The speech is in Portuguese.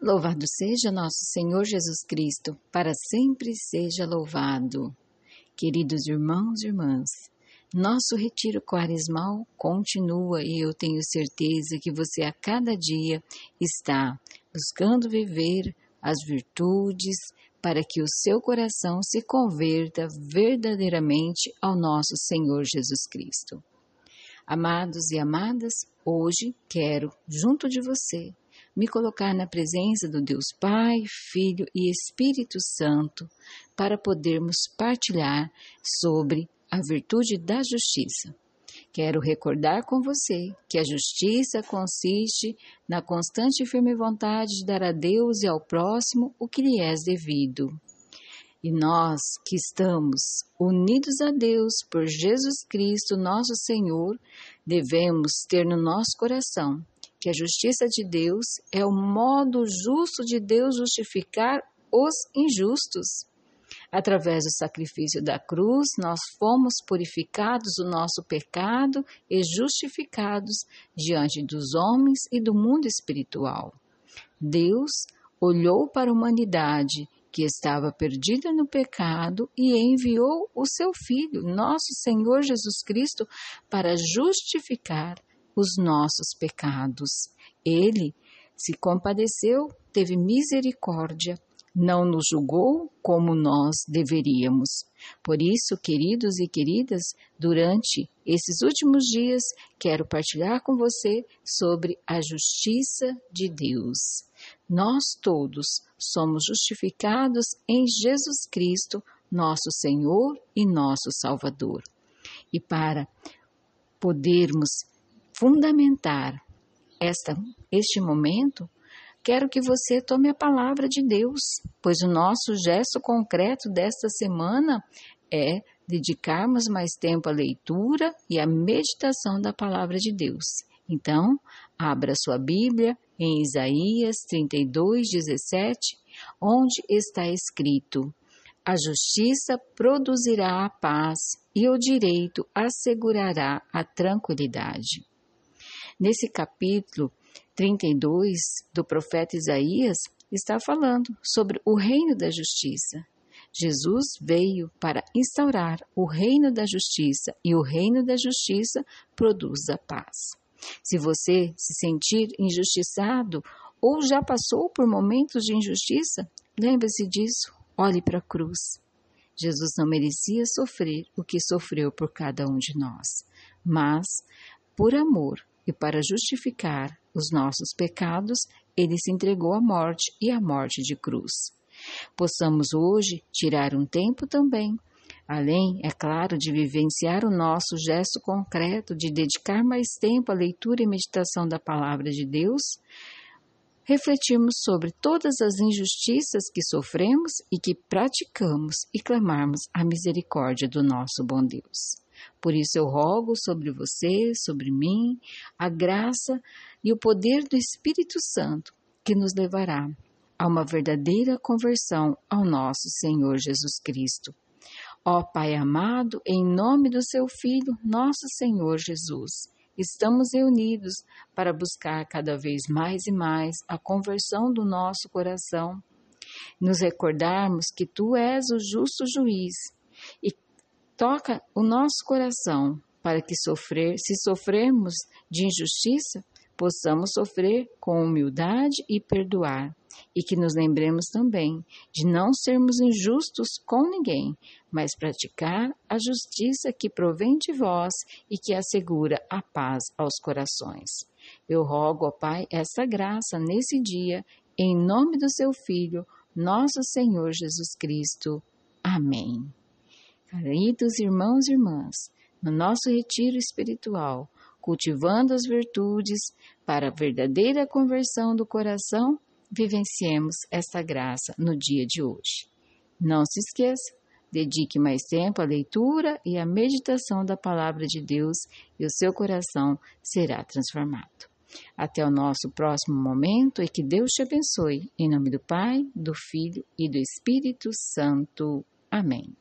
Louvado seja nosso Senhor Jesus Cristo, para sempre seja louvado. Queridos irmãos e irmãs, nosso retiro quaresmal continua e eu tenho certeza que você a cada dia está buscando viver as virtudes para que o seu coração se converta verdadeiramente ao nosso Senhor Jesus Cristo. Amados e amadas, hoje quero, junto de você, me colocar na presença do Deus Pai, Filho e Espírito Santo para podermos partilhar sobre a virtude da justiça. Quero recordar com você que a justiça consiste na constante e firme vontade de dar a Deus e ao próximo o que lhe é devido. E nós que estamos unidos a Deus por Jesus Cristo, nosso Senhor, devemos ter no nosso coração que a justiça de Deus é o modo justo de Deus justificar os injustos. Através do sacrifício da cruz, nós fomos purificados do nosso pecado e justificados diante dos homens e do mundo espiritual. Deus olhou para a humanidade que estava perdida no pecado e enviou o seu Filho, nosso Senhor Jesus Cristo, para justificar os nossos pecados. Ele se compadeceu, teve misericórdia, não nos julgou como nós deveríamos. Por isso, queridos e queridas, durante esses últimos dias, quero partilhar com você sobre a justiça de Deus. Nós todos somos justificados em Jesus Cristo, nosso Senhor e nosso Salvador. E para podermos fundamentar esta, este momento, quero que você tome a palavra de Deus, pois o nosso gesto concreto desta semana é dedicarmos mais tempo à leitura e à meditação da palavra de Deus. Então, abra sua Bíblia em Isaías 32, 17, onde está escrito: A justiça produzirá a paz e o direito assegurará a tranquilidade. Nesse capítulo 32 do profeta Isaías, está falando sobre o reino da justiça. Jesus veio para instaurar o reino da justiça e o reino da justiça produz a paz. Se você se sentir injustiçado ou já passou por momentos de injustiça, lembre-se disso, olhe para a cruz. Jesus não merecia sofrer o que sofreu por cada um de nós, mas, por amor, e para justificar os nossos pecados, ele se entregou à morte e à morte de cruz. Possamos hoje tirar um tempo também, além, é claro, de vivenciar o nosso gesto concreto de dedicar mais tempo à leitura e meditação da palavra de Deus, refletirmos sobre todas as injustiças que sofremos e que praticamos e clamarmos a misericórdia do nosso bom Deus. Por isso eu rogo sobre você, sobre mim, a graça e o poder do Espírito Santo que nos levará a uma verdadeira conversão ao nosso Senhor Jesus Cristo. Ó Pai amado, em nome do seu Filho, nosso Senhor Jesus, estamos reunidos para buscar cada vez mais e mais a conversão do nosso coração, nos recordarmos que tu és o justo juiz e toca o nosso coração para que sofrer, se sofrermos de injustiça, possamos sofrer com humildade e perdoar, e que nos lembremos também de não sermos injustos com ninguém, mas praticar a justiça que provém de vós e que assegura a paz aos corações. Eu rogo ao Pai essa graça nesse dia, em nome do seu Filho, nosso Senhor Jesus Cristo. Amém. Queridos irmãos e irmãs, no nosso retiro espiritual, cultivando as virtudes para a verdadeira conversão do coração, vivenciemos esta graça no dia de hoje. Não se esqueça, dedique mais tempo à leitura e à meditação da palavra de Deus e o seu coração será transformado. Até o nosso próximo momento e que Deus te abençoe. Em nome do Pai, do Filho e do Espírito Santo. Amém.